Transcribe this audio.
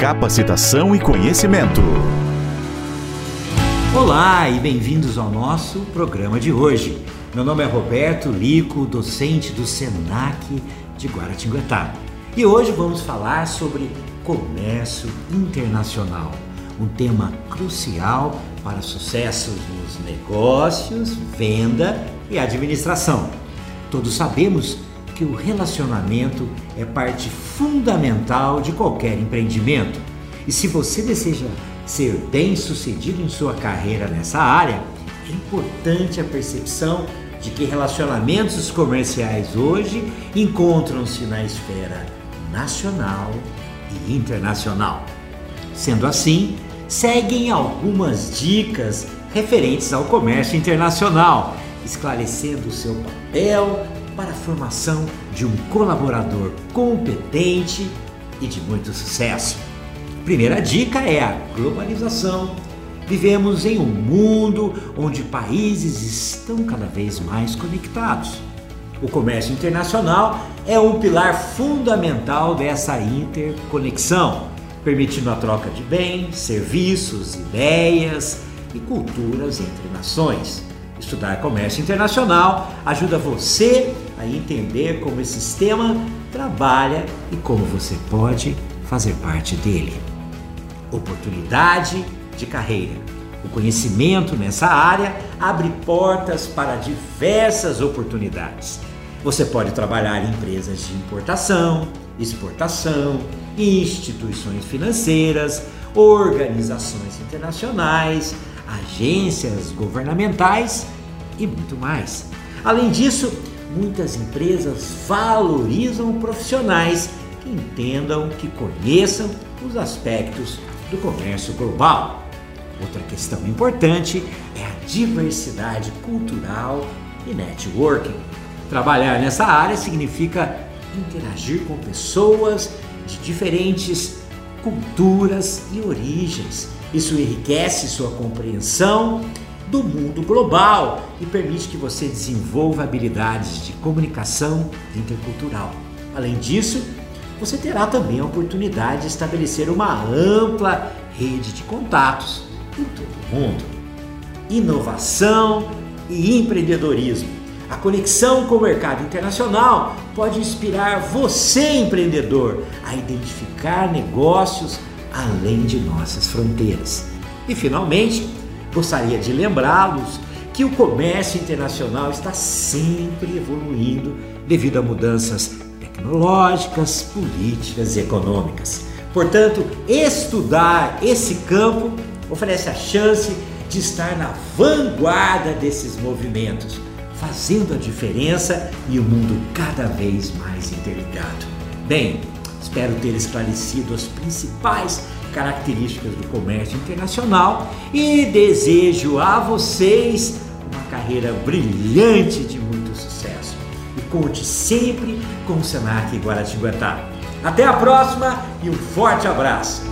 capacitação e conhecimento. Olá e bem-vindos ao nosso programa de hoje. Meu nome é Roberto Lico, docente do SENAC de Guaratinguetá. E hoje vamos falar sobre comércio internacional, um tema crucial para sucesso nos negócios, venda e administração. Todos sabemos que o relacionamento é parte fundamental de qualquer empreendimento. E se você deseja ser bem sucedido em sua carreira nessa área, é importante a percepção de que relacionamentos comerciais hoje encontram-se na esfera nacional e internacional. Sendo assim, seguem algumas dicas referentes ao comércio internacional, esclarecendo o seu papel para a formação de um colaborador competente e de muito sucesso. Primeira dica é a globalização. Vivemos em um mundo onde países estão cada vez mais conectados. O comércio internacional é um pilar fundamental dessa interconexão, permitindo a troca de bens, serviços, ideias e culturas entre nações. Estudar comércio internacional ajuda você a entender como esse sistema trabalha e como você pode fazer parte dele. Oportunidade de carreira. O conhecimento nessa área abre portas para diversas oportunidades. Você pode trabalhar em empresas de importação, exportação, instituições financeiras, organizações internacionais, agências governamentais e muito mais. Além disso, muitas empresas valorizam profissionais que entendam, que conheçam os aspectos do comércio global. Outra questão importante é a diversidade cultural e networking. Trabalhar nessa área significa interagir com pessoas de diferentes culturas e origens. Isso enriquece sua compreensão do mundo global e permite que você desenvolva habilidades de comunicação intercultural. Além disso, você terá também a oportunidade de estabelecer uma ampla rede de contatos em todo o mundo. Inovação e empreendedorismo. A conexão com o mercado internacional pode inspirar você, empreendedor, a identificar negócios além de nossas fronteiras. E, finalmente, Gostaria de lembrá-los que o comércio internacional está sempre evoluindo devido a mudanças tecnológicas, políticas e econômicas. Portanto, estudar esse campo oferece a chance de estar na vanguarda desses movimentos, fazendo a diferença e o mundo cada vez mais interligado. Bem, espero ter esclarecido as principais características do comércio internacional e desejo a vocês uma carreira brilhante de muito sucesso. E conte sempre com o Senac Guaratinguetá. Até a próxima e um forte abraço!